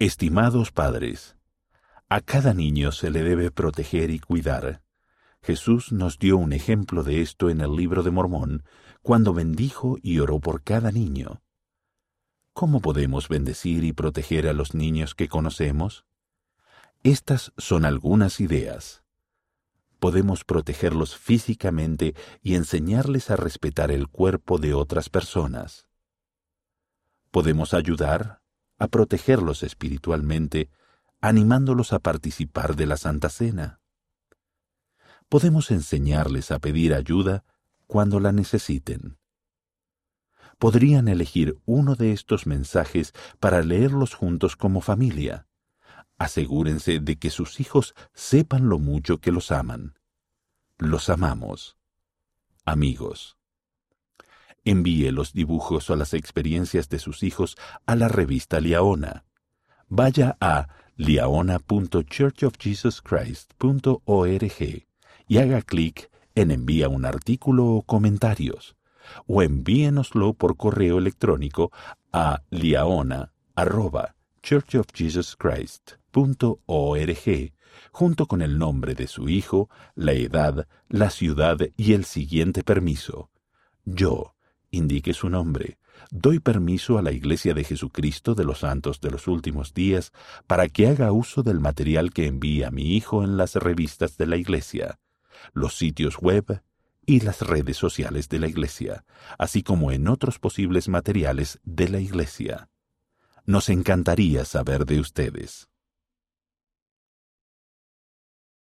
Estimados padres, a cada niño se le debe proteger y cuidar. Jesús nos dio un ejemplo de esto en el libro de Mormón, cuando bendijo y oró por cada niño. ¿Cómo podemos bendecir y proteger a los niños que conocemos? Estas son algunas ideas. Podemos protegerlos físicamente y enseñarles a respetar el cuerpo de otras personas. Podemos ayudar a protegerlos espiritualmente, animándolos a participar de la Santa Cena. Podemos enseñarles a pedir ayuda cuando la necesiten. Podrían elegir uno de estos mensajes para leerlos juntos como familia. Asegúrense de que sus hijos sepan lo mucho que los aman. Los amamos. Amigos. Envíe los dibujos o las experiencias de sus hijos a la revista Liaona. Vaya a liaona.churchofjesuschrist.org y haga clic en envía un artículo o comentarios, o envíenoslo por correo electrónico a liaona.churchofjesuschrist.org junto con el nombre de su hijo, la edad, la ciudad y el siguiente permiso. Yo, indique su nombre. Doy permiso a la Iglesia de Jesucristo de los Santos de los Últimos Días para que haga uso del material que envía mi hijo en las revistas de la Iglesia, los sitios web y las redes sociales de la Iglesia, así como en otros posibles materiales de la Iglesia. Nos encantaría saber de ustedes.